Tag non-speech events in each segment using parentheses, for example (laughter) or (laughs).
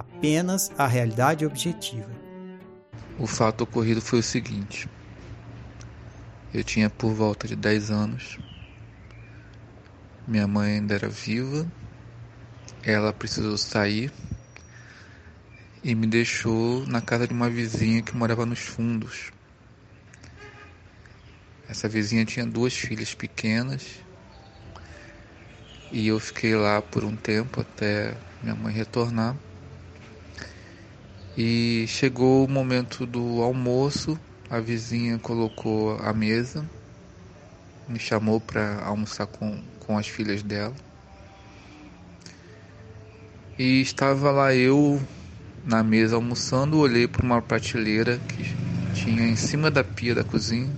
apenas a realidade objetiva. O fato ocorrido foi o seguinte: eu tinha por volta de 10 anos, minha mãe ainda era viva, ela precisou sair e me deixou na casa de uma vizinha que morava nos fundos. Essa vizinha tinha duas filhas pequenas e eu fiquei lá por um tempo até minha mãe retornar. E chegou o momento do almoço, a vizinha colocou a mesa, me chamou para almoçar com, com as filhas dela. E estava lá eu na mesa almoçando, olhei para uma prateleira que tinha em cima da pia da cozinha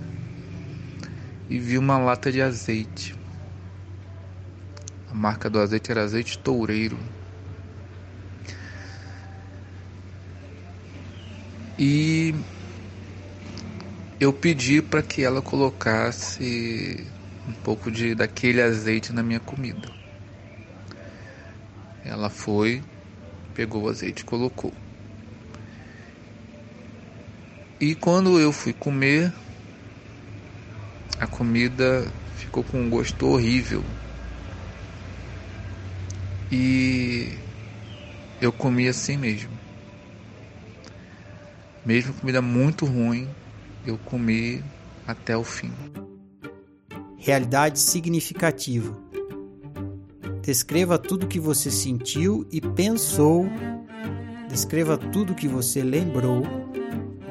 e vi uma lata de azeite. A marca do azeite era azeite toureiro. E eu pedi para que ela colocasse um pouco de daquele azeite na minha comida. Ela foi, pegou o azeite colocou. E quando eu fui comer, a comida ficou com um gosto horrível. E eu comi assim mesmo. Mesmo comida muito ruim, eu comi até o fim. Realidade significativa. Descreva tudo que você sentiu e pensou. Descreva tudo que você lembrou,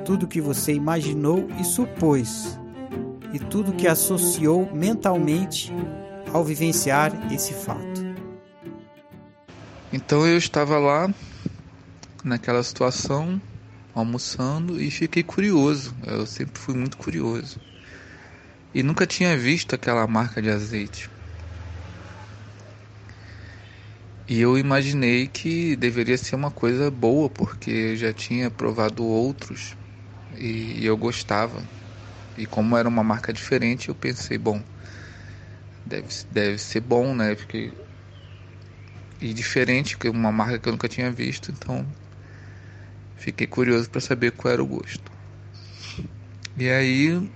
tudo que você imaginou e supôs, e tudo que associou mentalmente ao vivenciar esse fato. Então eu estava lá naquela situação, almoçando e fiquei curioso. Eu sempre fui muito curioso. E nunca tinha visto aquela marca de azeite. E eu imaginei que deveria ser uma coisa boa, porque eu já tinha provado outros e eu gostava. E como era uma marca diferente, eu pensei, bom, deve, deve ser bom, né? Porque e diferente, que uma marca que eu nunca tinha visto, então fiquei curioso para saber qual era o gosto. E aí,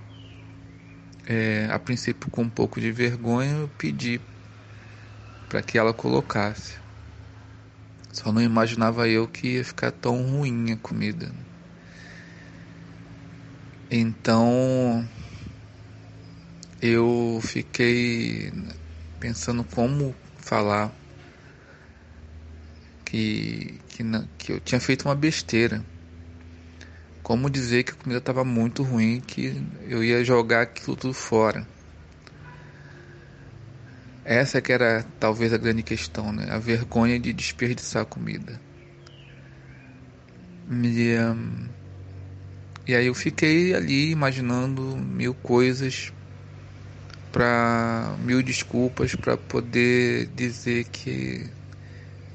é, a princípio com um pouco de vergonha, eu pedi para que ela colocasse. Só não imaginava eu que ia ficar tão ruim a comida. Então eu fiquei pensando como falar que, que, que eu tinha feito uma besteira. Como dizer que a comida estava muito ruim, que eu ia jogar aquilo tudo fora. Essa que era talvez a grande questão, né? A vergonha de desperdiçar a comida. E, um, e aí eu fiquei ali imaginando mil coisas para mil desculpas para poder dizer que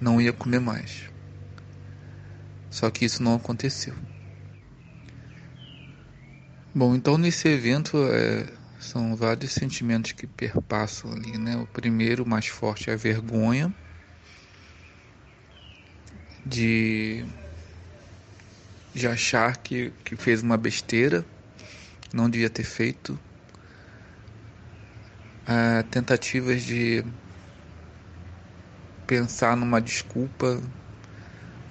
não ia comer mais. Só que isso não aconteceu. Bom, então nesse evento é, são vários sentimentos que perpassam ali, né? O primeiro, mais forte, é a vergonha de, de achar que, que fez uma besteira, não devia ter feito. É, tentativas de pensar numa desculpa,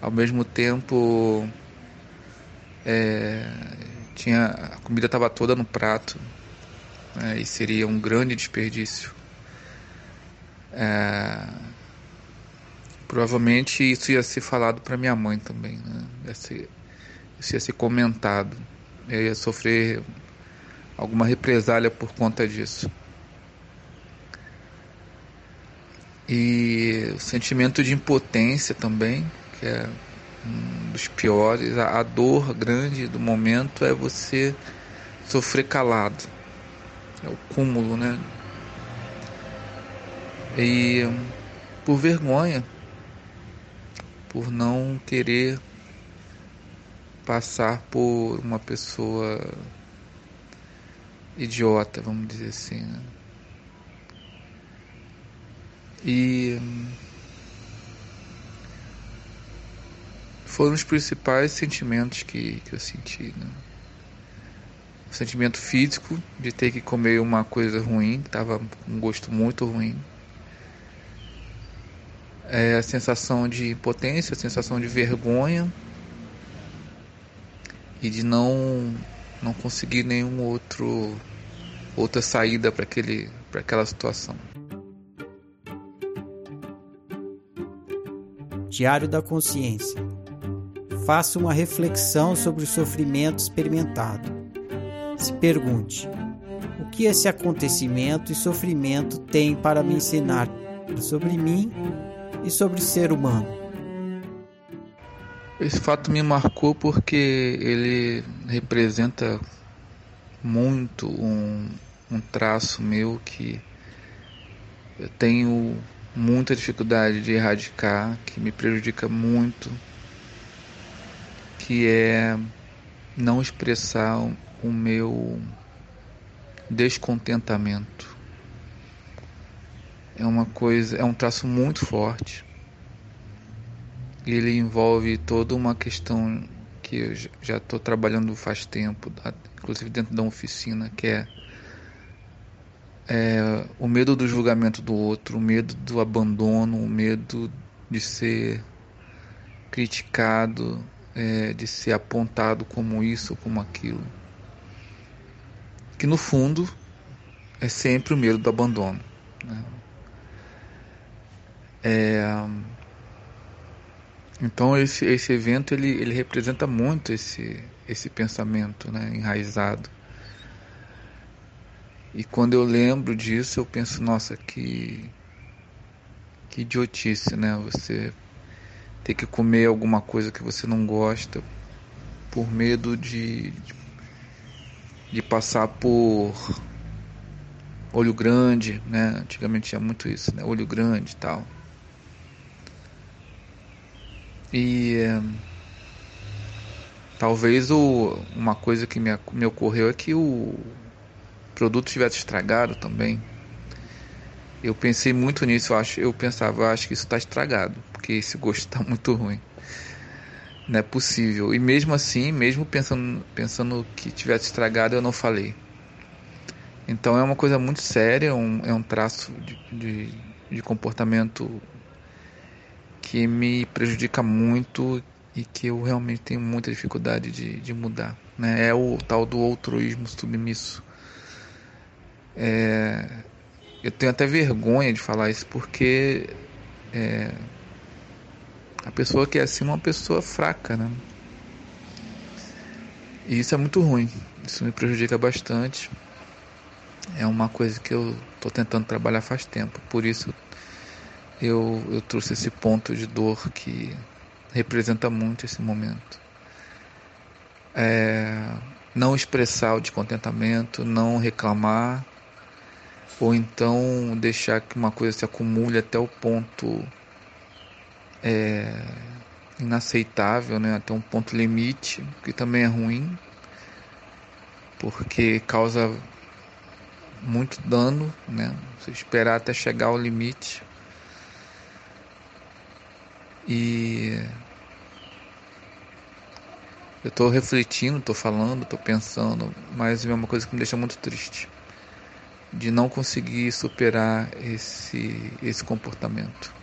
ao mesmo tempo é, tinha a comida estava toda no prato né, e seria um grande desperdício. É, provavelmente isso ia ser falado para minha mãe também, né? ia ser, isso ia ser comentado, eu ia sofrer alguma represália por conta disso. E o sentimento de impotência também, que é um dos piores. A, a dor grande do momento é você sofrer calado. É o cúmulo, né? E por vergonha, por não querer passar por uma pessoa idiota, vamos dizer assim. Né? E foram os principais sentimentos que, que eu senti. Né? O sentimento físico de ter que comer uma coisa ruim, que estava com um gosto muito ruim. É a sensação de impotência, a sensação de vergonha e de não não conseguir nenhum outro outra saída para aquele para aquela situação. Diário da Consciência. Faça uma reflexão sobre o sofrimento experimentado. Se pergunte: o que esse acontecimento e sofrimento tem para me ensinar sobre mim e sobre o ser humano? Esse fato me marcou porque ele representa muito um, um traço meu que eu tenho muita dificuldade de erradicar, que me prejudica muito, que é não expressar o meu descontentamento. É uma coisa, é um traço muito forte. Ele envolve toda uma questão que eu já estou trabalhando faz tempo, inclusive dentro da oficina, que é é, o medo do julgamento do outro, o medo do abandono, o medo de ser criticado, é, de ser apontado como isso ou como aquilo. Que no fundo é sempre o medo do abandono. Né? É, então esse, esse evento ele, ele representa muito esse, esse pensamento né, enraizado e quando eu lembro disso, eu penso, nossa, que que idiotice, né? Você ter que comer alguma coisa que você não gosta por medo de de passar por olho grande, né? Antigamente tinha muito isso, né? Olho grande e tal. E é, talvez o, uma coisa que me, me ocorreu é que o, produto tivesse estragado também. Eu pensei muito nisso, eu, acho, eu pensava, eu acho que isso está estragado, porque esse gosto está muito ruim. Não é possível. E mesmo assim, mesmo pensando, pensando que tivesse estragado, eu não falei. Então é uma coisa muito séria, é um, é um traço de, de, de comportamento que me prejudica muito e que eu realmente tenho muita dificuldade de, de mudar. Né? É o tal do altruísmo submisso. É, eu tenho até vergonha de falar isso porque é, a pessoa que é assim é uma pessoa fraca, né? E isso é muito ruim. Isso me prejudica bastante. É uma coisa que eu estou tentando trabalhar faz tempo. Por isso eu, eu trouxe esse ponto de dor que representa muito esse momento. É, não expressar o descontentamento, não reclamar, ou então deixar que uma coisa se acumule até o ponto é, inaceitável, né, até um ponto limite, que também é ruim, porque causa muito dano, né? Você esperar até chegar ao limite. E eu estou refletindo, estou falando, estou pensando, mas é uma coisa que me deixa muito triste de não conseguir superar esse, esse comportamento.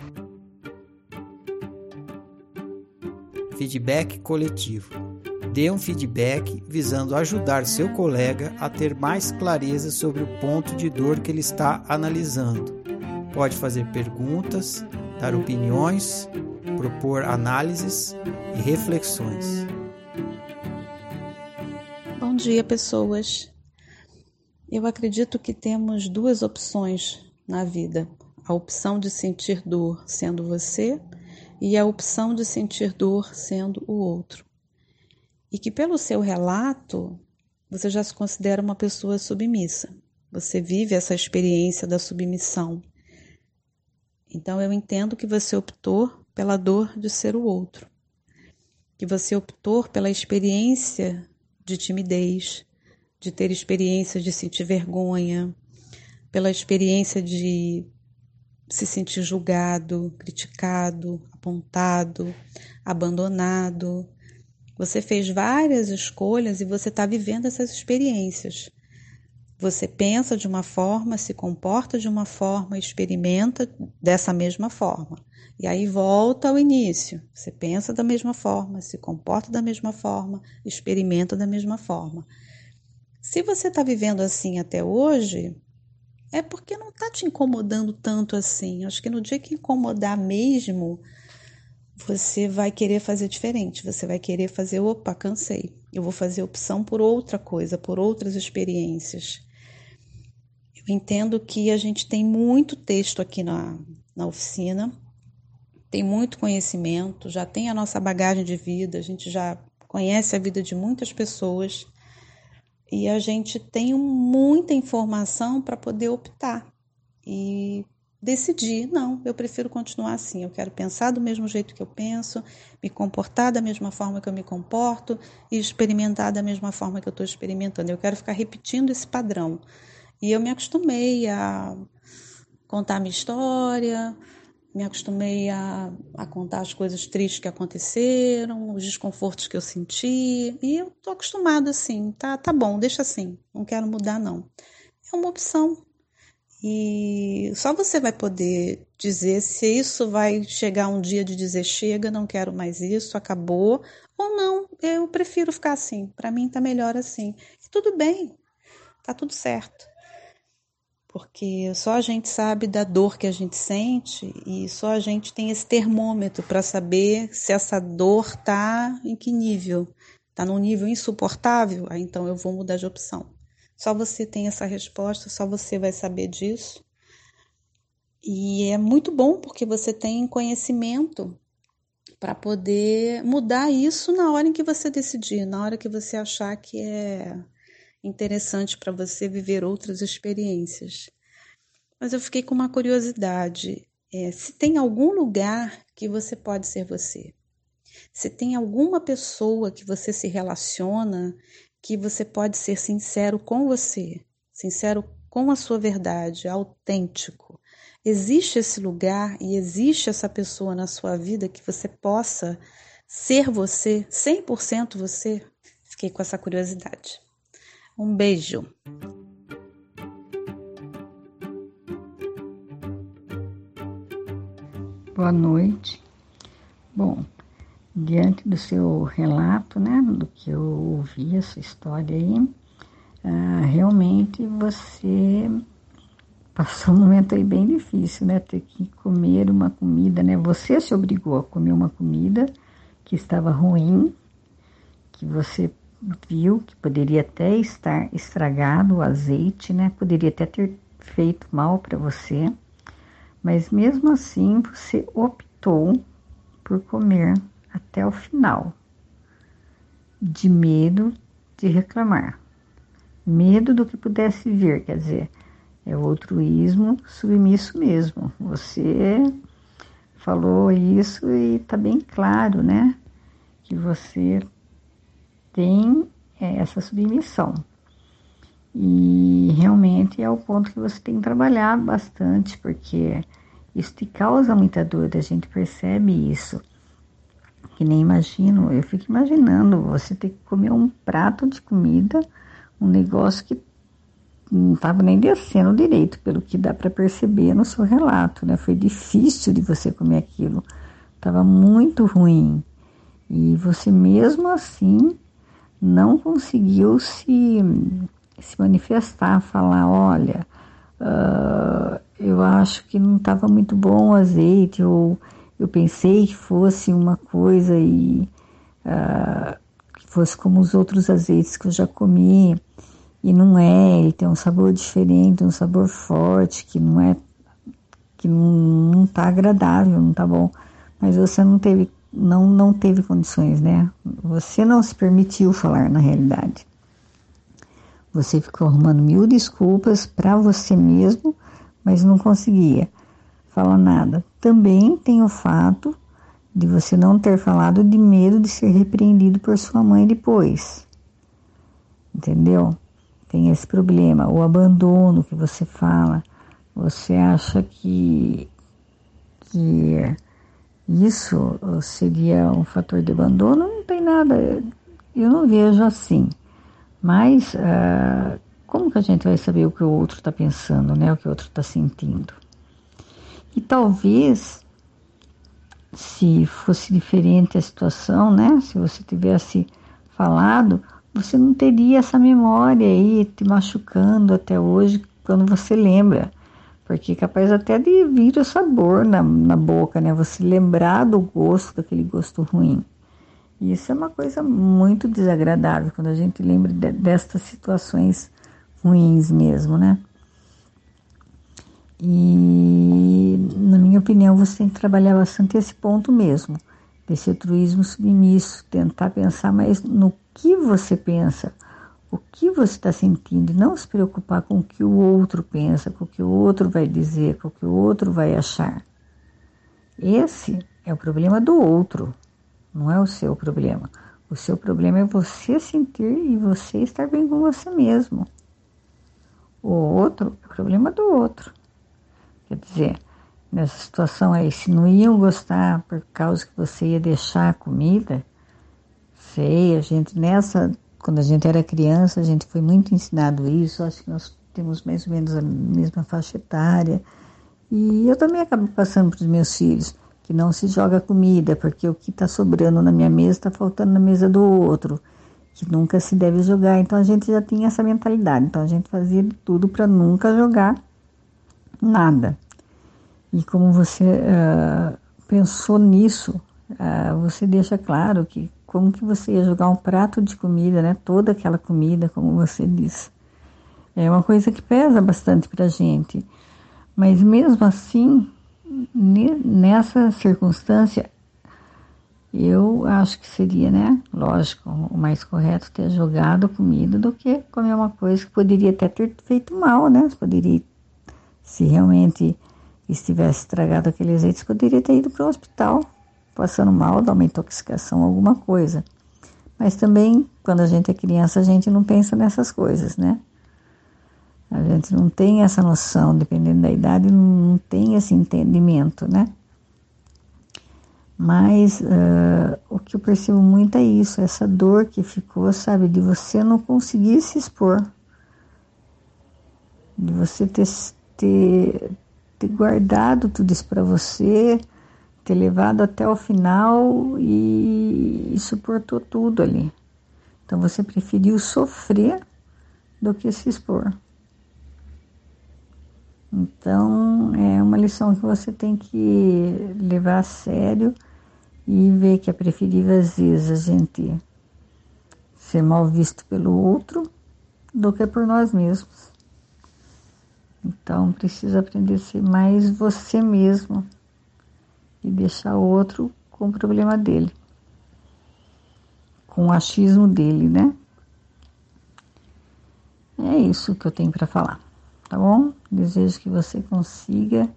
Feedback coletivo. Dê um feedback visando ajudar seu colega a ter mais clareza sobre o ponto de dor que ele está analisando. Pode fazer perguntas, dar opiniões, propor análises e reflexões. Bom dia, pessoas. Eu acredito que temos duas opções na vida: a opção de sentir dor sendo você e a opção de sentir dor sendo o outro. E que, pelo seu relato, você já se considera uma pessoa submissa. Você vive essa experiência da submissão. Então, eu entendo que você optou pela dor de ser o outro, que você optou pela experiência de timidez, de ter experiência de sentir vergonha, pela experiência de se sentir julgado, criticado, apontado, abandonado. Você fez várias escolhas e você está vivendo essas experiências. Você pensa de uma forma, se comporta de uma forma, experimenta dessa mesma forma. E aí volta ao início. Você pensa da mesma forma, se comporta da mesma forma, experimenta da mesma forma. Se você está vivendo assim até hoje, é porque não está te incomodando tanto assim. Acho que no dia que incomodar mesmo, você vai querer fazer diferente. Você vai querer fazer, opa, cansei. Eu vou fazer opção por outra coisa, por outras experiências. Eu entendo que a gente tem muito texto aqui na, na oficina, tem muito conhecimento, já tem a nossa bagagem de vida, a gente já conhece a vida de muitas pessoas e a gente tem muita informação para poder optar e decidir, não, eu prefiro continuar assim, eu quero pensar do mesmo jeito que eu penso, me comportar da mesma forma que eu me comporto e experimentar da mesma forma que eu estou experimentando. Eu quero ficar repetindo esse padrão. E eu me acostumei a contar minha história, me acostumei a, a contar as coisas tristes que aconteceram, os desconfortos que eu senti, e eu tô acostumado assim, tá, tá bom, deixa assim, não quero mudar não. É uma opção. E só você vai poder dizer se isso vai chegar um dia de dizer chega, não quero mais isso, acabou, ou não, eu prefiro ficar assim, para mim tá melhor assim. E tudo bem, tá tudo certo porque só a gente sabe da dor que a gente sente e só a gente tem esse termômetro para saber se essa dor está em que nível. Está num nível insuportável? Ah, então eu vou mudar de opção. Só você tem essa resposta, só você vai saber disso. E é muito bom porque você tem conhecimento para poder mudar isso na hora em que você decidir, na hora que você achar que é interessante para você viver outras experiências. Mas eu fiquei com uma curiosidade: é, se tem algum lugar que você pode ser você, se tem alguma pessoa que você se relaciona que você pode ser sincero com você, sincero com a sua verdade, autêntico. Existe esse lugar e existe essa pessoa na sua vida que você possa ser você, 100% você? Fiquei com essa curiosidade. Um beijo. Boa noite. Bom, diante do seu relato, né, do que eu ouvi, essa história aí, uh, realmente você passou um momento aí bem difícil, né, ter que comer uma comida, né, você se obrigou a comer uma comida que estava ruim, que você viu que poderia até estar estragado o azeite, né? Poderia até ter feito mal para você, mas mesmo assim você optou por comer até o final, de medo de reclamar, medo do que pudesse vir, quer dizer, é o altruísmo submisso mesmo. Você falou isso e está bem claro, né? Que você tem é, essa submissão. E realmente é o ponto que você tem que trabalhar bastante, porque isso te causa muita dor, a gente percebe isso. Que nem imagino, eu fico imaginando você ter que comer um prato de comida, um negócio que não estava nem descendo direito, pelo que dá para perceber no seu relato, né? Foi difícil de você comer aquilo, estava muito ruim. E você mesmo assim não conseguiu se, se manifestar, falar, olha, uh, eu acho que não estava muito bom o azeite, ou eu pensei que fosse uma coisa e uh, que fosse como os outros azeites que eu já comi. E não é, ele tem um sabor diferente, um sabor forte, que não é, que não, não tá agradável, não tá bom. Mas você não teve, não, não teve condições, né? Você não se permitiu falar na realidade. Você ficou arrumando mil desculpas para você mesmo, mas não conseguia falar nada. Também tem o fato de você não ter falado de medo de ser repreendido por sua mãe depois. Entendeu? tem esse problema, o abandono que você fala, você acha que, que isso seria um fator de abandono? Não tem nada, eu não vejo assim. Mas uh, como que a gente vai saber o que o outro está pensando, né? O que o outro está sentindo? E talvez, se fosse diferente a situação, né? Se você tivesse falado, você não teria essa memória aí te machucando até hoje quando você lembra. Porque é capaz até de vir o sabor na, na boca, né? Você lembrar do gosto, daquele gosto ruim. E isso é uma coisa muito desagradável quando a gente lembra de, destas situações ruins mesmo, né? E, na minha opinião, você tem que trabalhar bastante esse ponto mesmo, desse altruísmo submisso, tentar pensar mais no que você pensa, o que você está sentindo, não se preocupar com o que o outro pensa, com o que o outro vai dizer, com o que o outro vai achar. Esse é o problema do outro, não é o seu problema. O seu problema é você sentir e você estar bem com você mesmo. O outro é o problema do outro. Quer dizer, nessa situação aí, se não iam gostar por causa que você ia deixar a comida, sei, a gente nessa, quando a gente era criança, a gente foi muito ensinado isso, acho que nós temos mais ou menos a mesma faixa etária. E eu também acabo passando para os meus filhos que não se joga comida, porque o que está sobrando na minha mesa está faltando na mesa do outro, que nunca se deve jogar. Então a gente já tinha essa mentalidade, então a gente fazia tudo para nunca jogar nada. E como você uh, pensou nisso, uh, você deixa claro que como que você ia jogar um prato de comida, né? Toda aquela comida, como você disse. É uma coisa que pesa bastante para a gente. Mas mesmo assim, nessa circunstância, eu acho que seria, né? Lógico, o mais correto ter jogado comida do que comer uma coisa que poderia até ter feito mal, né? Poderia, se realmente estivesse estragado aquele azeite, poderia ter ido para o hospital passando mal, dá uma intoxicação, alguma coisa. Mas também, quando a gente é criança, a gente não pensa nessas coisas, né? A gente não tem essa noção, dependendo da idade, não tem esse entendimento, né? Mas uh, o que eu percebo muito é isso, essa dor que ficou, sabe, de você não conseguir se expor, de você ter, ter, ter guardado tudo isso para você, ter levado até o final e, e suportou tudo ali. Então você preferiu sofrer do que se expor. Então é uma lição que você tem que levar a sério e ver que é preferível às vezes a gente ser mal visto pelo outro do que por nós mesmos. Então precisa aprender a ser mais você mesmo e deixar o outro com o problema dele, com o achismo dele, né? É isso que eu tenho para falar, tá bom? Desejo que você consiga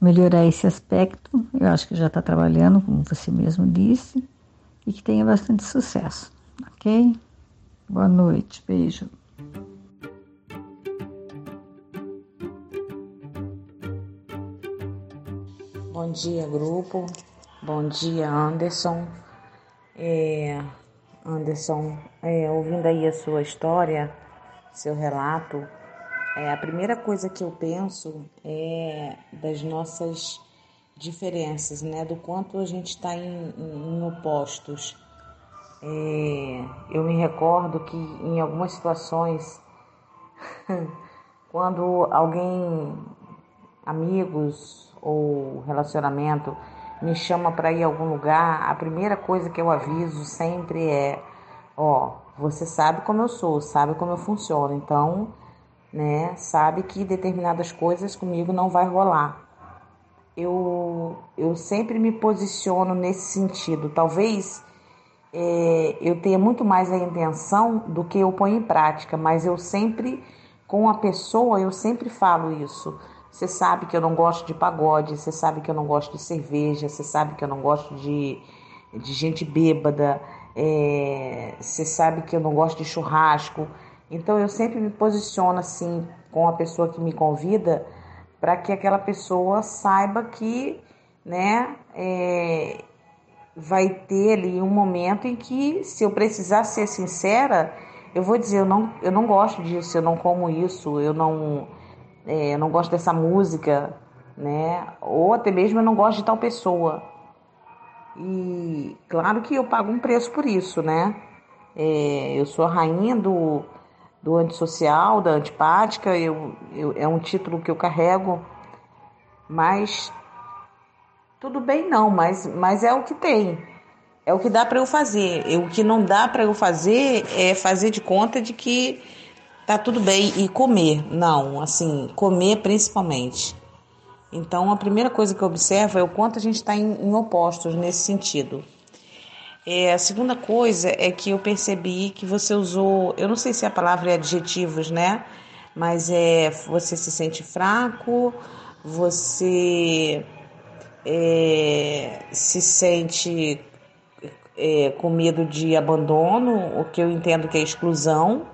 melhorar esse aspecto. Eu acho que já está trabalhando, como você mesmo disse, e que tenha bastante sucesso, ok? Boa noite, beijo. Bom dia, grupo. Bom dia, Anderson. É, Anderson, é, ouvindo aí a sua história, seu relato, é, a primeira coisa que eu penso é das nossas diferenças, né? Do quanto a gente está em, em, opostos. É, eu me recordo que em algumas situações, (laughs) quando alguém, amigos ou relacionamento, me chama para ir a algum lugar, a primeira coisa que eu aviso sempre é: ó, você sabe como eu sou, sabe como eu funciono, então né, sabe que determinadas coisas comigo não vai rolar. Eu, eu sempre me posiciono nesse sentido. Talvez é, eu tenha muito mais a intenção do que eu ponho em prática, mas eu sempre, com a pessoa, eu sempre falo isso. Você sabe que eu não gosto de pagode, você sabe que eu não gosto de cerveja, você sabe que eu não gosto de, de gente bêbada, é, você sabe que eu não gosto de churrasco. Então eu sempre me posiciono assim com a pessoa que me convida para que aquela pessoa saiba que, né, é, vai ter ali um momento em que, se eu precisar ser sincera, eu vou dizer eu não, eu não gosto disso, eu não como isso, eu não, é, eu não gosto dessa música, né, ou até mesmo eu não gosto de tal pessoa. E claro que eu pago um preço por isso, né? É, eu sou a rainha do do antissocial, da antipática, eu, eu, é um título que eu carrego, mas tudo bem não, mas, mas é o que tem, é o que dá para eu fazer. o que não dá para eu fazer é fazer de conta de que tá tudo bem e comer, não, assim, comer principalmente. Então, a primeira coisa que eu observo é o quanto a gente está em, em opostos nesse sentido. É, a segunda coisa é que eu percebi que você usou, eu não sei se a palavra é adjetivos, né? Mas é você se sente fraco, você é, se sente é, com medo de abandono, o que eu entendo que é exclusão,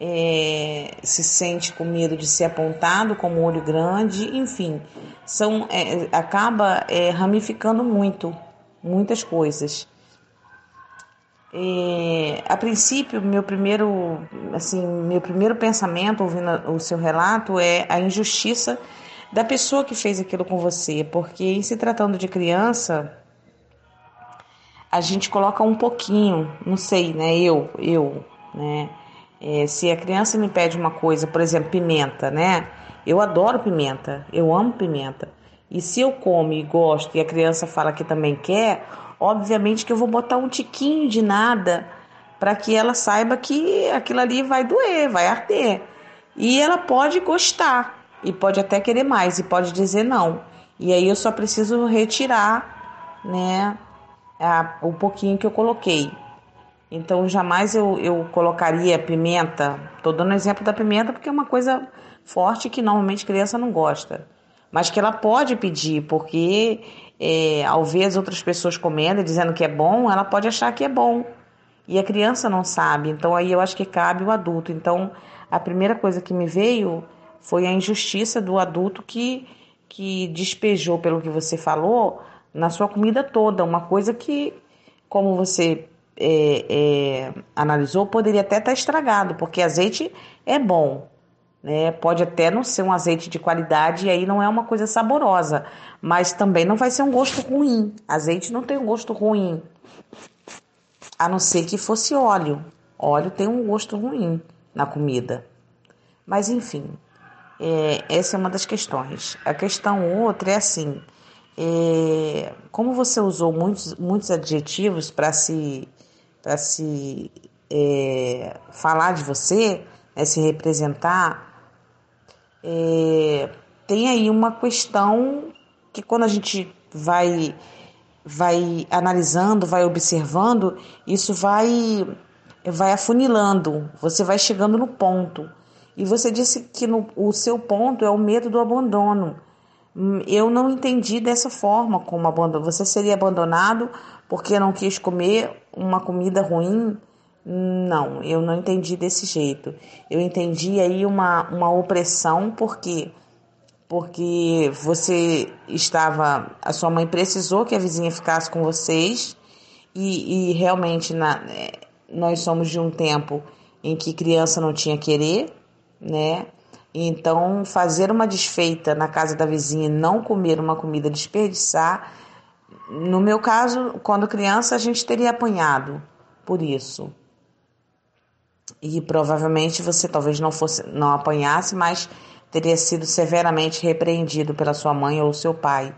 é, se sente com medo de ser apontado como olho grande, enfim, são, é, acaba é, ramificando muito, muitas coisas. É, a princípio, meu primeiro, assim, meu primeiro pensamento ouvindo o seu relato é a injustiça da pessoa que fez aquilo com você, porque em se tratando de criança, a gente coloca um pouquinho, não sei, né? Eu, eu, né? É, se a criança me pede uma coisa, por exemplo, pimenta, né? Eu adoro pimenta, eu amo pimenta. E se eu como e gosto e a criança fala que também quer, Obviamente que eu vou botar um tiquinho de nada para que ela saiba que aquilo ali vai doer, vai arder. E ela pode gostar e pode até querer mais e pode dizer não. E aí eu só preciso retirar, né, a, o pouquinho que eu coloquei. Então jamais eu, eu colocaria pimenta. Tô dando exemplo da pimenta porque é uma coisa forte que normalmente criança não gosta, mas que ela pode pedir porque é, ao ver as outras pessoas comendo e dizendo que é bom, ela pode achar que é bom. E a criança não sabe. Então aí eu acho que cabe o adulto. Então a primeira coisa que me veio foi a injustiça do adulto que, que despejou, pelo que você falou, na sua comida toda. Uma coisa que, como você é, é, analisou, poderia até estar estragado, porque azeite é bom. Né? Pode até não ser um azeite de qualidade e aí não é uma coisa saborosa, mas também não vai ser um gosto ruim. Azeite não tem um gosto ruim, a não ser que fosse óleo. Óleo tem um gosto ruim na comida. Mas enfim, é, essa é uma das questões. A questão outra é assim: é, como você usou muitos, muitos adjetivos para se, pra se é, falar de você, né, se representar, é, tem aí uma questão que quando a gente vai vai analisando, vai observando, isso vai vai afunilando, você vai chegando no ponto. E você disse que no, o seu ponto é o medo do abandono. Eu não entendi dessa forma como abandono. Você seria abandonado porque não quis comer uma comida ruim? Não, eu não entendi desse jeito. Eu entendi aí uma, uma opressão porque porque você estava, a sua mãe precisou que a vizinha ficasse com vocês e, e realmente na, é, nós somos de um tempo em que criança não tinha querer, né? Então fazer uma desfeita na casa da vizinha e não comer uma comida desperdiçar, no meu caso, quando criança a gente teria apanhado por isso. E provavelmente você talvez não fosse não apanhasse, mas teria sido severamente repreendido pela sua mãe ou seu pai.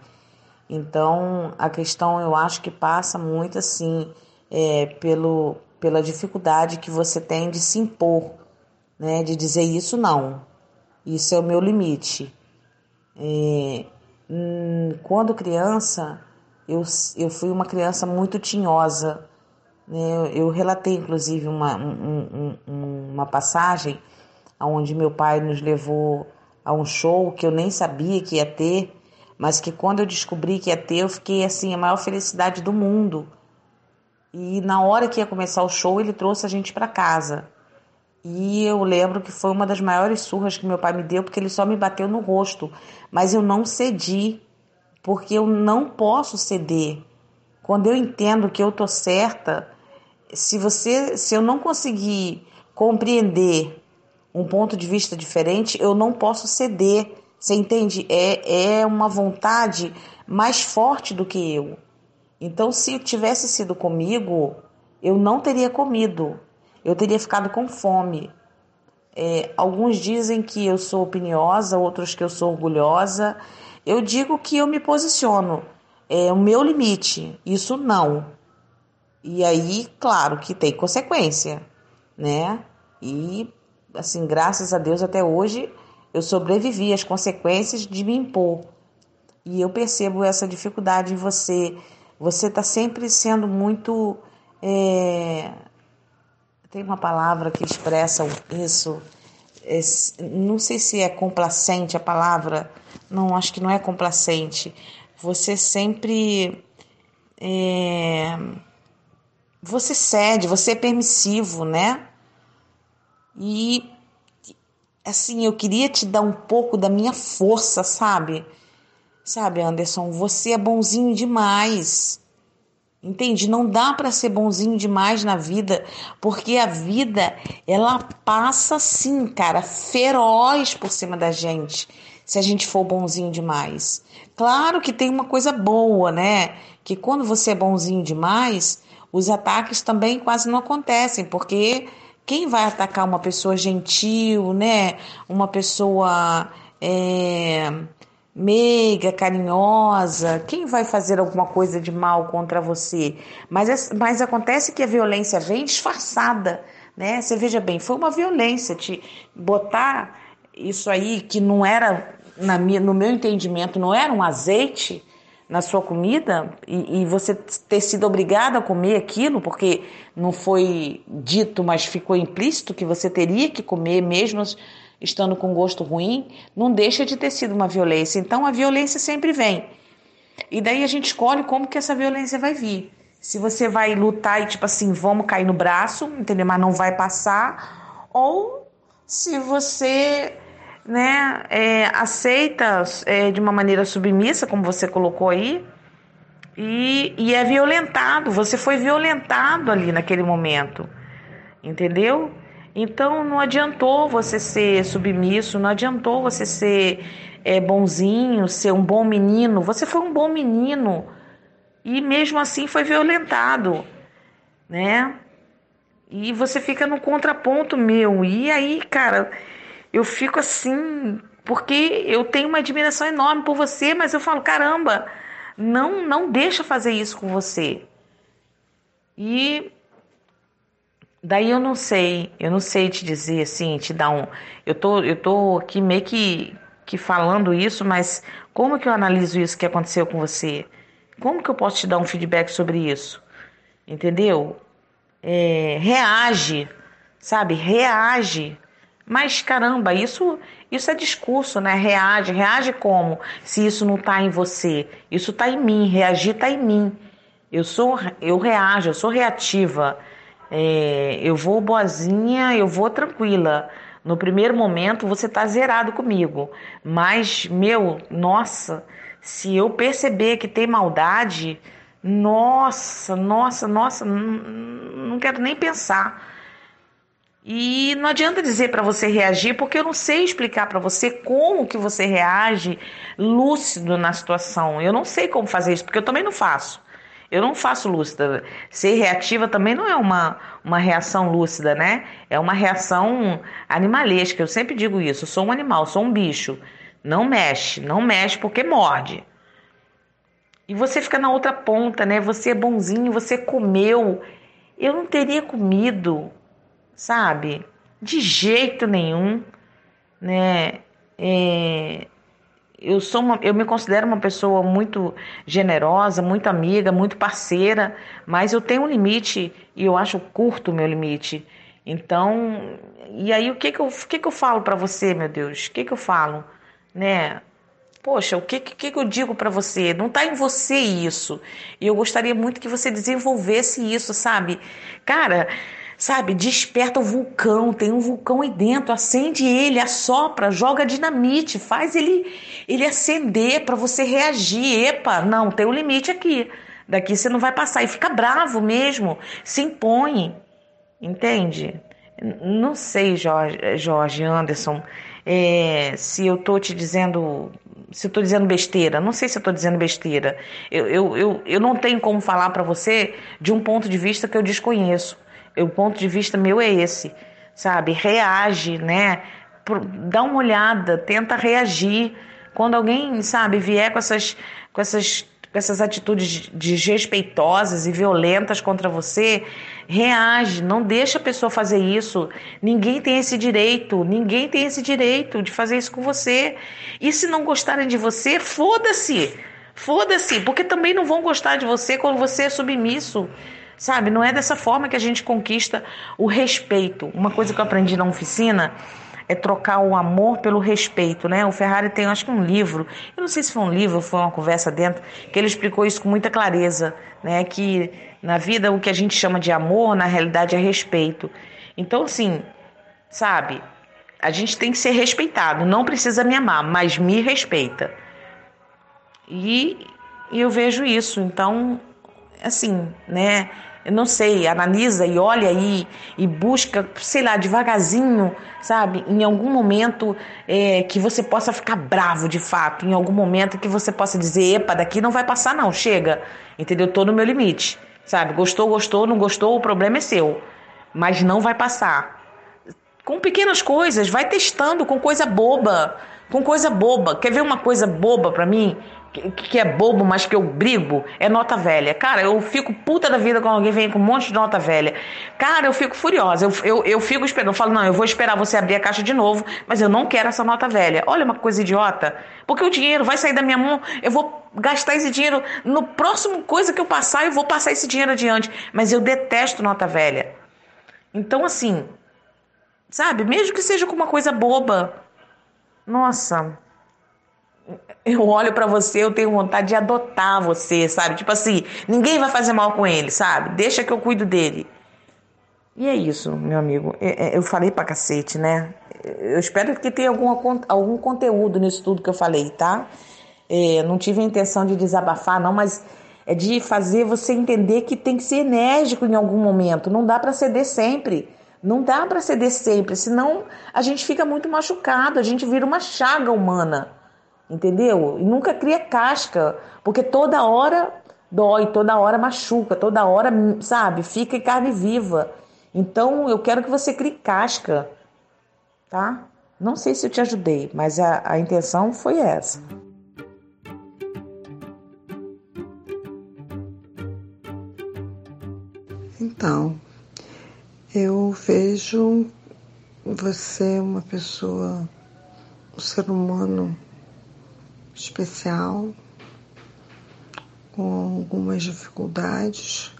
Então, a questão eu acho que passa muito assim é, pelo, pela dificuldade que você tem de se impor, né? De dizer isso não, isso é o meu limite. É, hum, quando criança, eu, eu fui uma criança muito tinhosa. Né? Eu, relatei, inclusive, uma, um, um, uma passagem onde meu pai nos levou a um show que eu nem sabia que ia ter, mas que quando eu descobri que ia ter, eu fiquei assim, a maior felicidade do mundo. E na hora que ia começar o show, ele trouxe a gente para casa. E eu lembro que foi uma das maiores surras que meu pai me deu, porque ele só me bateu no rosto. Mas eu não cedi, porque eu não posso ceder. Quando eu entendo que eu tô certa, se você, se eu não conseguir compreender um ponto de vista diferente, eu não posso ceder. Você entende? É, é uma vontade mais forte do que eu. Então, se tivesse sido comigo, eu não teria comido, eu teria ficado com fome. É, alguns dizem que eu sou opiniosa, outros que eu sou orgulhosa. Eu digo que eu me posiciono. É o meu limite. Isso não. E aí, claro que tem consequência, né? E assim, graças a Deus até hoje eu sobrevivi às consequências de me impor. E eu percebo essa dificuldade em você. Você está sempre sendo muito. É... Tem uma palavra que expressa isso. É... Não sei se é complacente a palavra. Não, acho que não é complacente. Você sempre. É... Você cede, você é permissivo, né? E assim, eu queria te dar um pouco da minha força, sabe? Sabe, Anderson, você é bonzinho demais. Entende? Não dá para ser bonzinho demais na vida, porque a vida ela passa assim, cara, feroz por cima da gente, se a gente for bonzinho demais. Claro que tem uma coisa boa, né? Que quando você é bonzinho demais, os ataques também quase não acontecem, porque quem vai atacar uma pessoa gentil, né? Uma pessoa é, meiga, carinhosa, quem vai fazer alguma coisa de mal contra você? Mas, mas acontece que a violência vem disfarçada, né? Você veja bem, foi uma violência te botar isso aí que não era, na minha, no meu entendimento, não era um azeite na sua comida e, e, você ter sido obrigado a comer aquilo porque não foi dito, mas ficou implícito que você teria que comer mesmo estando com gosto ruim, não deixa de ter sido uma violência. Então a violência sempre vem. E daí a gente escolhe como que essa violência vai vir. Se você vai lutar e tipo assim, vamos cair no braço, entendeu? Mas não vai passar, ou se você né, é, aceita é, de uma maneira submissa, como você colocou aí, e, e é violentado. Você foi violentado ali naquele momento, entendeu? Então não adiantou você ser submisso, não adiantou você ser é, bonzinho, ser um bom menino. Você foi um bom menino e mesmo assim foi violentado, né? E você fica no contraponto meu. E aí, cara, eu fico assim, porque eu tenho uma admiração enorme por você, mas eu falo, caramba, não, não deixa fazer isso com você. E daí eu não sei, eu não sei te dizer assim, te dar um, eu tô, eu tô aqui meio que que falando isso, mas como que eu analiso isso que aconteceu com você? Como que eu posso te dar um feedback sobre isso? Entendeu? É, reage, sabe? Reage. Mas caramba, isso Isso é discurso, né? Reage. Reage como? Se isso não está em você. Isso está em mim. Reagir está em mim. Eu sou, eu reajo, eu sou reativa. É, eu vou boazinha, eu vou tranquila. No primeiro momento você está zerado comigo. Mas, meu, nossa, se eu perceber que tem maldade, nossa, nossa, nossa, não, não quero nem pensar. E não adianta dizer para você reagir, porque eu não sei explicar para você como que você reage lúcido na situação. Eu não sei como fazer isso, porque eu também não faço. Eu não faço lúcida. Ser reativa também não é uma, uma reação lúcida, né? É uma reação animalesca. Eu sempre digo isso. Eu sou um animal, sou um bicho. Não mexe, não mexe porque morde. E você fica na outra ponta, né? Você é bonzinho, você comeu. Eu não teria comido sabe? De jeito nenhum, né? É, eu sou uma, eu me considero uma pessoa muito generosa, muito amiga, muito parceira, mas eu tenho um limite e eu acho curto o meu limite. Então, e aí o que que eu, que que eu falo para você, meu Deus? O que que eu falo, né? Poxa, o que, que, que eu digo para você? Não está em você isso. E eu gostaria muito que você desenvolvesse isso, sabe? Cara, sabe? Desperta o vulcão, tem um vulcão aí dentro, acende ele, assopra, joga dinamite, faz ele ele acender para você reagir. Epa, não, tem um limite aqui. Daqui você não vai passar e fica bravo mesmo, se impõe. Entende? Não sei, Jorge, Jorge Anderson, é, se eu tô te dizendo se eu tô dizendo besteira. Não sei se eu tô dizendo besteira. Eu, eu, eu, eu não tenho como falar para você de um ponto de vista que eu desconheço. O ponto de vista meu é esse, sabe? Reage, né? Dá uma olhada, tenta reagir. Quando alguém, sabe, vier com essas, com essas, com essas atitudes desrespeitosas e violentas contra você, reage, não deixa a pessoa fazer isso. Ninguém tem esse direito, ninguém tem esse direito de fazer isso com você. E se não gostarem de você, foda-se. Foda-se, porque também não vão gostar de você quando você é submisso. Sabe? Não é dessa forma que a gente conquista o respeito. Uma coisa que eu aprendi na oficina é trocar o amor pelo respeito, né? O Ferrari tem, acho que um livro, eu não sei se foi um livro ou foi uma conversa dentro, que ele explicou isso com muita clareza, né? Que na vida o que a gente chama de amor, na realidade é respeito. Então, assim, sabe? A gente tem que ser respeitado, não precisa me amar, mas me respeita. E, e eu vejo isso, então, assim, né? Eu não sei, analisa e olha aí e busca, sei lá, devagarzinho, sabe? Em algum momento é, que você possa ficar bravo de fato, em algum momento que você possa dizer, epa, daqui não vai passar não, chega, entendeu? Tô no meu limite, sabe? Gostou, gostou, não gostou, o problema é seu, mas não vai passar. Com pequenas coisas, vai testando com coisa boba, com coisa boba. Quer ver uma coisa boba para mim? Que, é bobo, mas que eu brigo, é nota velha. Cara, eu fico puta da vida quando alguém vem com um monte de nota velha. Cara, eu fico furiosa. Eu, eu, eu fico esperando. Eu falo, não, eu vou esperar você abrir a caixa de novo, mas eu não quero essa nota velha. Olha uma coisa idiota. Porque o dinheiro vai sair da minha mão, eu vou gastar esse dinheiro no próximo coisa que eu passar, eu vou passar esse dinheiro adiante. Mas eu detesto nota velha. Então, assim, sabe, mesmo que seja com uma coisa boba. Nossa, eu olho para você, eu tenho vontade de adotar você, sabe? Tipo assim, ninguém vai fazer mal com ele, sabe? Deixa que eu cuido dele. E é isso, meu amigo. É, é, eu falei pra cacete, né? Eu espero que tenha alguma, algum conteúdo nisso tudo que eu falei, tá? É, não tive a intenção de desabafar, não, mas é de fazer você entender que tem que ser enérgico em algum momento. Não dá para ceder sempre. Não dá para ceder sempre, senão a gente fica muito machucado, a gente vira uma chaga humana entendeu? E nunca cria casca, porque toda hora dói, toda hora machuca, toda hora, sabe, fica em carne viva. Então eu quero que você crie casca, tá? Não sei se eu te ajudei, mas a, a intenção foi essa. Então, eu vejo você uma pessoa, um ser humano especial, com algumas dificuldades,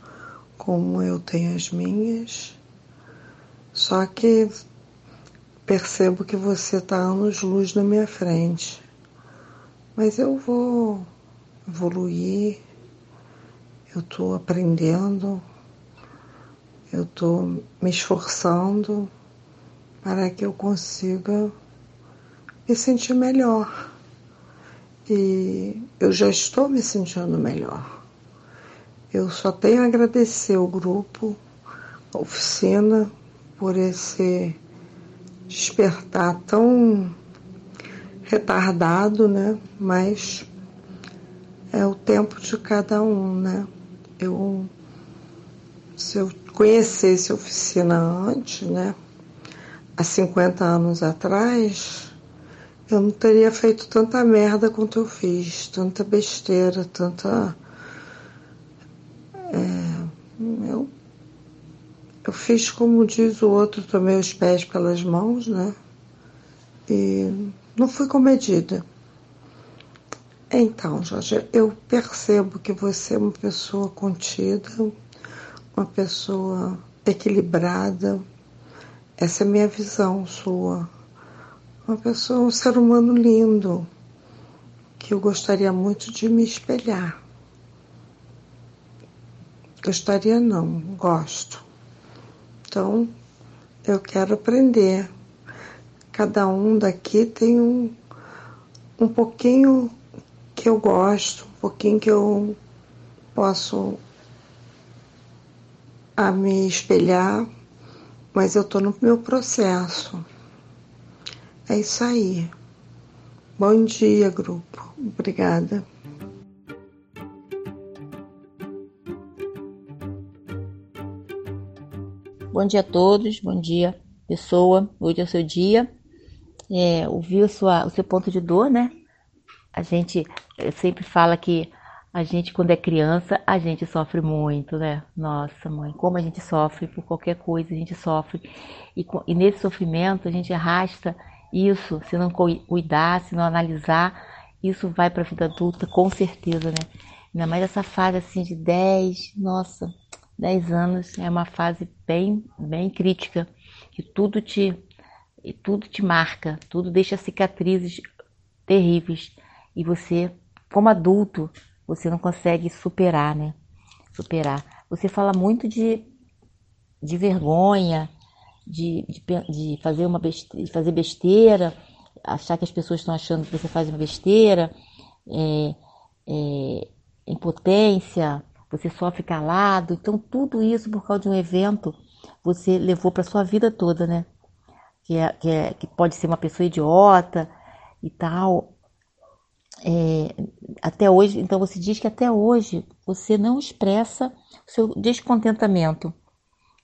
como eu tenho as minhas. Só que percebo que você está anos-luz na minha frente. Mas eu vou evoluir, eu estou aprendendo, eu estou me esforçando para que eu consiga me sentir melhor. E eu já estou me sentindo melhor. Eu só tenho a agradecer o grupo, a oficina, por esse despertar tão retardado, né? Mas é o tempo de cada um, né? Eu, se eu conhecesse a oficina antes, né? Há 50 anos atrás, eu não teria feito tanta merda quanto eu fiz, tanta besteira, tanta. É, eu, eu fiz como diz o outro, tomei os pés pelas mãos, né? E não fui comedida. Então, Jorge, eu percebo que você é uma pessoa contida, uma pessoa equilibrada. Essa é a minha visão sua. Uma pessoa, um ser humano lindo, que eu gostaria muito de me espelhar. Gostaria não, gosto. Então, eu quero aprender Cada um daqui tem um, um pouquinho que eu gosto, um pouquinho que eu posso a me espelhar, mas eu estou no meu processo. É isso aí. Bom dia, grupo. Obrigada. Bom dia a todos, bom dia, pessoa. Hoje é o seu dia é, ouvir sua, o seu ponto de dor, né? A gente sempre fala que a gente, quando é criança, a gente sofre muito, né? Nossa, mãe, como a gente sofre por qualquer coisa, a gente sofre. E, e nesse sofrimento, a gente arrasta isso, se não cuidar, se não analisar, isso vai para a vida adulta, com certeza, né? Ainda mais essa fase assim de 10, nossa, 10 anos é uma fase bem, bem crítica, que tudo te tudo te marca, tudo deixa cicatrizes terríveis e você, como adulto, você não consegue superar, né? Superar. Você fala muito de, de vergonha, de, de, de fazer uma besteira, de fazer besteira, achar que as pessoas estão achando que você faz uma besteira, é, é, impotência, você sofre calado. Então, tudo isso por causa de um evento você levou para sua vida toda, né? que, é, que, é, que pode ser uma pessoa idiota e tal. É, até hoje, então você diz que até hoje você não expressa o seu descontentamento,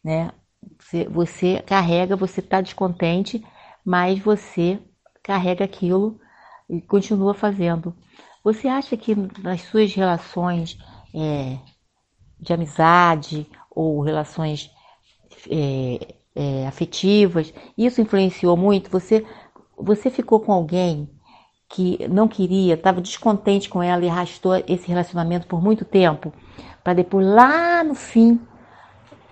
né? Você, você carrega, você está descontente, mas você carrega aquilo e continua fazendo. Você acha que nas suas relações é, de amizade ou relações é, é, afetivas, isso influenciou muito. Você, você ficou com alguém que não queria, estava descontente com ela e arrastou esse relacionamento por muito tempo, para depois lá no fim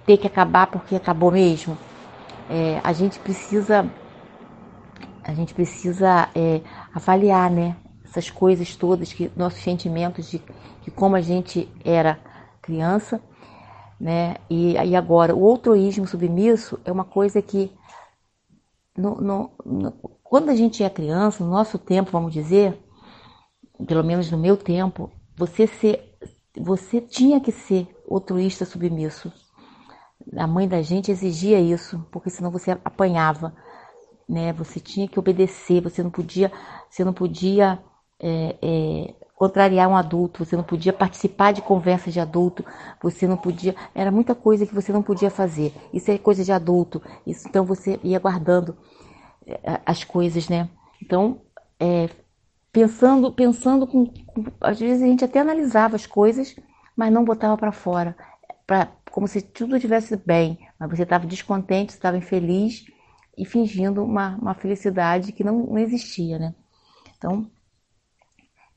ter que acabar porque acabou mesmo. É, a gente precisa, a gente precisa é, avaliar, né? Essas coisas todas que nossos sentimentos de que como a gente era criança né? E, e agora, o altruísmo submisso é uma coisa que, no, no, no, quando a gente é criança, no nosso tempo, vamos dizer, pelo menos no meu tempo, você, ser, você tinha que ser altruísta submisso. A mãe da gente exigia isso, porque senão você apanhava, né? Você tinha que obedecer, você não podia, você não podia é, é, contrariar um adulto, você não podia participar de conversas de adulto, você não podia, era muita coisa que você não podia fazer. Isso é coisa de adulto. Isso, então você ia guardando eh, as coisas, né? Então, é, pensando, pensando com, com, às vezes a gente até analisava as coisas, mas não botava para fora, para como se tudo estivesse bem, mas você estava descontente, estava infeliz e fingindo uma, uma felicidade que não, não existia, né? Então,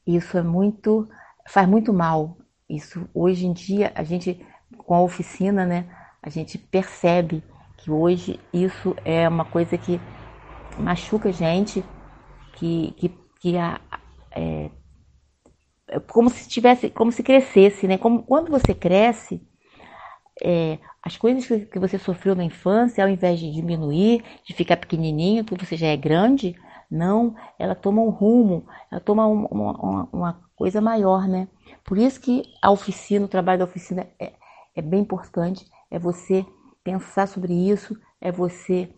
isso é muito, faz muito mal. Isso hoje em dia a gente com a oficina, né, a gente percebe que hoje isso é uma coisa que machuca a gente, que, que, que a, é, é como se tivesse, como se crescesse, né? Como, quando você cresce, é, as coisas que você sofreu na infância, ao invés de diminuir, de ficar pequenininho, porque você já é grande, não, ela toma um rumo, ela toma uma, uma, uma coisa maior, né? Por isso que a oficina, o trabalho da oficina é, é bem importante, é você pensar sobre isso, é você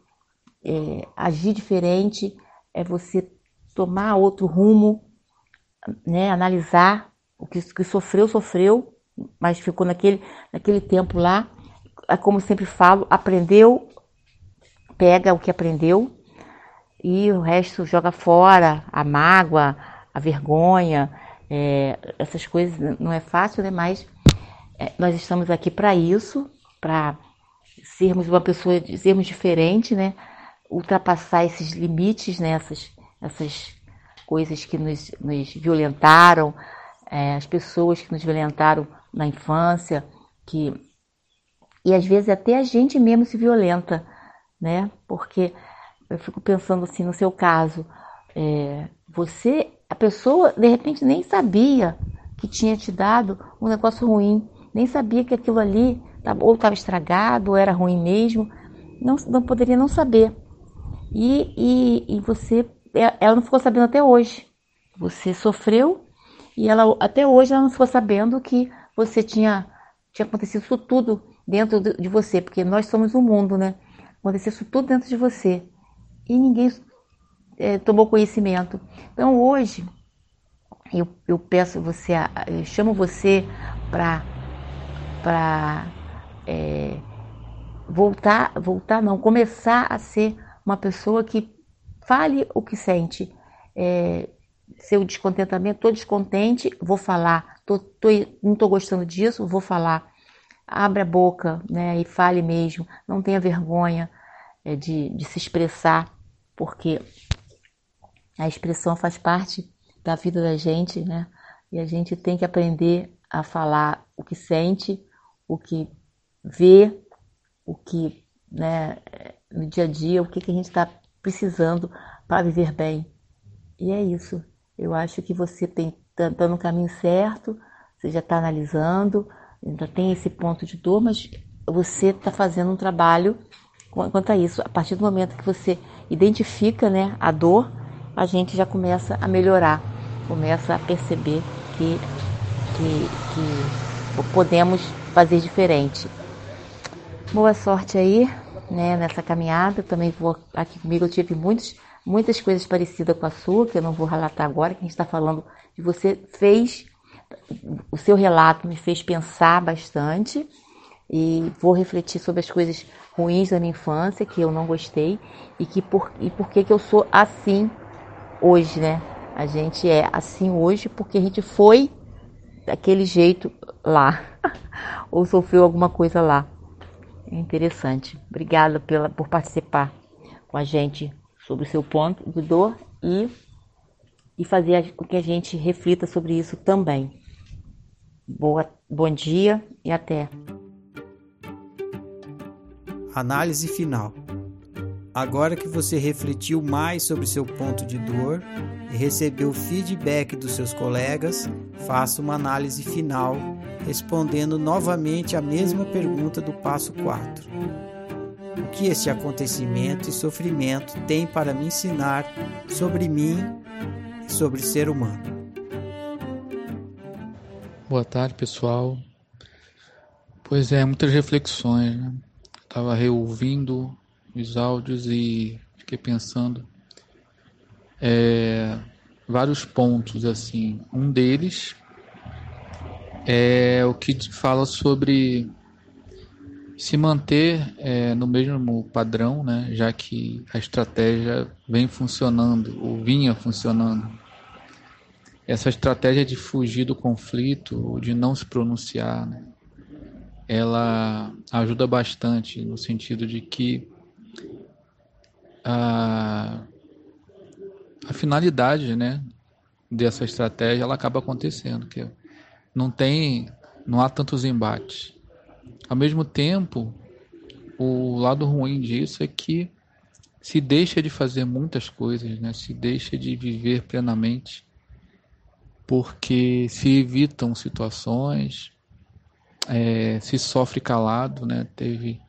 é, agir diferente, é você tomar outro rumo, né? Analisar o que, que sofreu, sofreu, mas ficou naquele, naquele tempo lá. É como sempre falo, aprendeu, pega o que aprendeu e o resto joga fora, a mágoa, a vergonha, é, essas coisas não é fácil, né? Mas é, nós estamos aqui para isso, para sermos uma pessoa, sermos diferente, né? Ultrapassar esses limites, né? Essas, essas coisas que nos, nos violentaram, é, as pessoas que nos violentaram na infância, que e às vezes até a gente mesmo se violenta, né? Porque eu fico pensando assim no seu caso, é, você, a pessoa de repente nem sabia que tinha te dado um negócio ruim, nem sabia que aquilo ali ou estava estragado ou era ruim mesmo, não, não poderia não saber. E, e, e você, é, ela não ficou sabendo até hoje. Você sofreu e ela até hoje ela não ficou sabendo que você tinha, tinha acontecido isso tudo dentro de você, porque nós somos o mundo, né? Aconteceu isso tudo dentro de você e ninguém é, tomou conhecimento. Então hoje eu, eu peço você, eu chamo você para para é, voltar, voltar não, começar a ser uma pessoa que fale o que sente. É, seu descontentamento, estou descontente, vou falar, tô, tô, não estou gostando disso, vou falar. Abra a boca né, e fale mesmo, não tenha vergonha é, de, de se expressar, porque a expressão faz parte da vida da gente, né? E a gente tem que aprender a falar o que sente, o que vê, o que, né, no dia a dia, o que, que a gente está precisando para viver bem. E é isso. Eu acho que você tem tá, tá no caminho certo, você já está analisando, ainda tem esse ponto de dor, mas você está fazendo um trabalho quanto a isso. A partir do momento que você identifica né, a dor, a gente já começa a melhorar, começa a perceber que, que, que podemos fazer diferente. Boa sorte aí né, nessa caminhada. Também vou aqui comigo, eu tive muitos muitas coisas parecidas com a sua, que eu não vou relatar agora, que a gente está falando de você fez, o seu relato me fez pensar bastante e vou refletir sobre as coisas ruins da minha infância, que eu não gostei e, que por, e por que, que eu sou assim hoje, né? A gente é assim hoje porque a gente foi daquele jeito lá (laughs) ou sofreu alguma coisa lá. É interessante. Obrigada pela, por participar com a gente sobre o seu ponto de dor e, e fazer com que a gente reflita sobre isso também. Boa, bom dia e até. Análise final. Agora que você refletiu mais sobre seu ponto de dor e recebeu feedback dos seus colegas, faça uma análise final, respondendo novamente a mesma pergunta do passo 4 o que este acontecimento e sofrimento tem para me ensinar sobre mim e sobre ser humano. Boa tarde, pessoal. Pois é, muitas reflexões. Né? Estava reouvindo os áudios e fiquei pensando é, vários pontos assim. Um deles é o que fala sobre se manter é, no mesmo padrão, né, já que a estratégia vem funcionando ou vinha funcionando. Essa estratégia de fugir do conflito, de não se pronunciar, né, ela ajuda bastante no sentido de que a, a finalidade né, dessa estratégia ela acaba acontecendo, que não tem, não há tantos embates ao mesmo tempo, o lado ruim disso é que se deixa de fazer muitas coisas, né? se deixa de viver plenamente, porque se evitam situações, é, se sofre calado. Né? Teve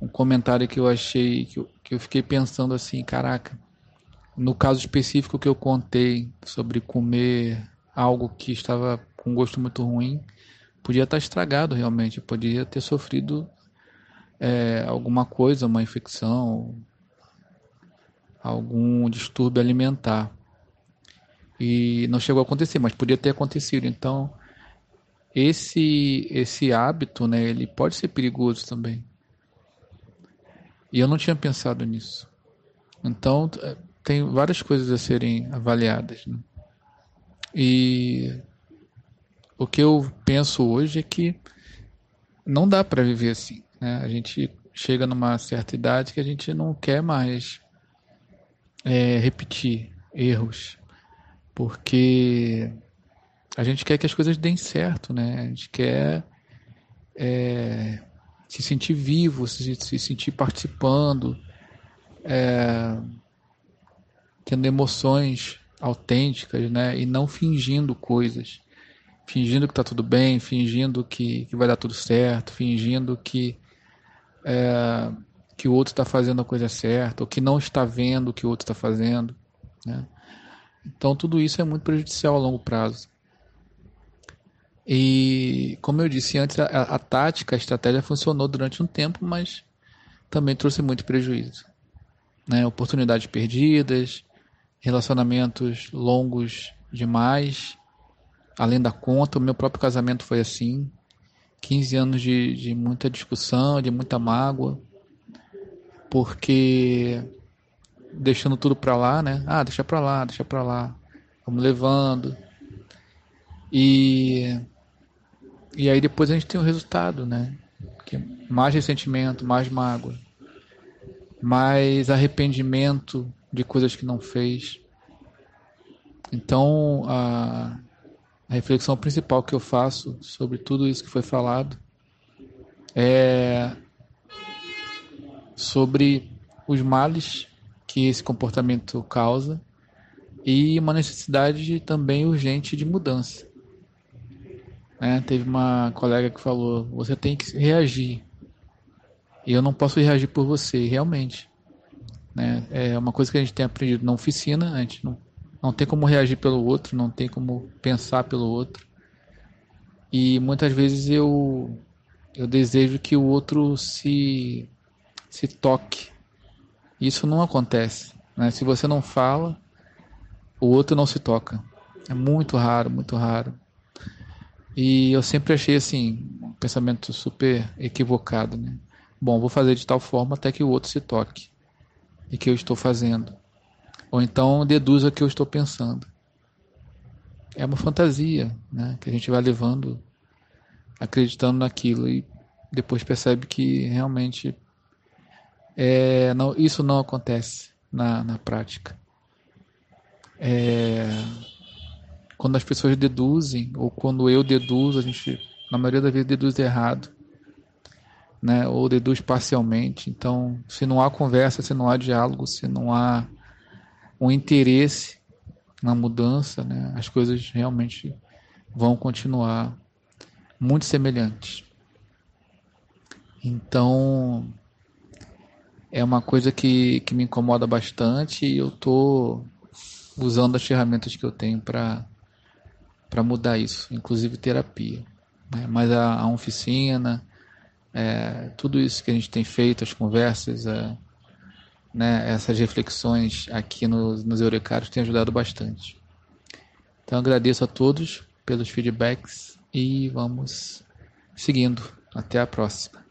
um comentário que eu achei, que eu, que eu fiquei pensando assim: caraca, no caso específico que eu contei sobre comer algo que estava com gosto muito ruim, podia estar estragado realmente, podia ter sofrido é, alguma coisa, uma infecção, algum distúrbio alimentar. E não chegou a acontecer, mas podia ter acontecido. Então, esse esse hábito, né, ele pode ser perigoso também. E eu não tinha pensado nisso. Então, tem várias coisas a serem avaliadas. Né? E o que eu penso hoje é que não dá para viver assim. Né? A gente chega numa certa idade que a gente não quer mais é, repetir erros, porque a gente quer que as coisas deem certo, né? A gente quer é, se sentir vivo, se, se sentir participando, é, tendo emoções autênticas, né? E não fingindo coisas. Fingindo que está tudo bem, fingindo que, que vai dar tudo certo, fingindo que é, que o outro está fazendo a coisa certa, ou que não está vendo o que o outro está fazendo. Né? Então, tudo isso é muito prejudicial a longo prazo. E, como eu disse antes, a, a tática, a estratégia funcionou durante um tempo, mas também trouxe muito prejuízo. Né? Oportunidades perdidas, relacionamentos longos demais, além da conta. O meu próprio casamento foi assim. 15 anos de, de muita discussão, de muita mágoa, porque deixando tudo para lá, né? Ah, deixa para lá, deixa para lá. Vamos levando. E e aí depois a gente tem o resultado, né? Que mais ressentimento, mais mágoa, mais arrependimento de coisas que não fez. Então, a a reflexão principal que eu faço sobre tudo isso que foi falado é sobre os males que esse comportamento causa e uma necessidade também urgente de mudança. Né? Teve uma colega que falou: você tem que reagir. E eu não posso reagir por você, realmente. Né? É uma coisa que a gente tem aprendido na oficina, a gente não não tem como reagir pelo outro, não tem como pensar pelo outro. E muitas vezes eu eu desejo que o outro se se toque. Isso não acontece, né? Se você não fala, o outro não se toca. É muito raro, muito raro. E eu sempre achei assim, um pensamento super equivocado, né? Bom, vou fazer de tal forma até que o outro se toque. E que eu estou fazendo. Ou então deduza o que eu estou pensando. É uma fantasia né, que a gente vai levando, acreditando naquilo e depois percebe que realmente é, não, isso não acontece na, na prática. É, quando as pessoas deduzem, ou quando eu deduzo, a gente, na maioria das vezes, deduz errado, né, ou deduz parcialmente. Então, se não há conversa, se não há diálogo, se não há um interesse na mudança, né, as coisas realmente vão continuar muito semelhantes. Então, é uma coisa que, que me incomoda bastante e eu estou usando as ferramentas que eu tenho para mudar isso, inclusive terapia. Né? Mas a, a oficina, é, tudo isso que a gente tem feito, as conversas, é, né, essas reflexões aqui nos, nos Eurecários têm ajudado bastante. Então agradeço a todos pelos feedbacks e vamos seguindo. Até a próxima.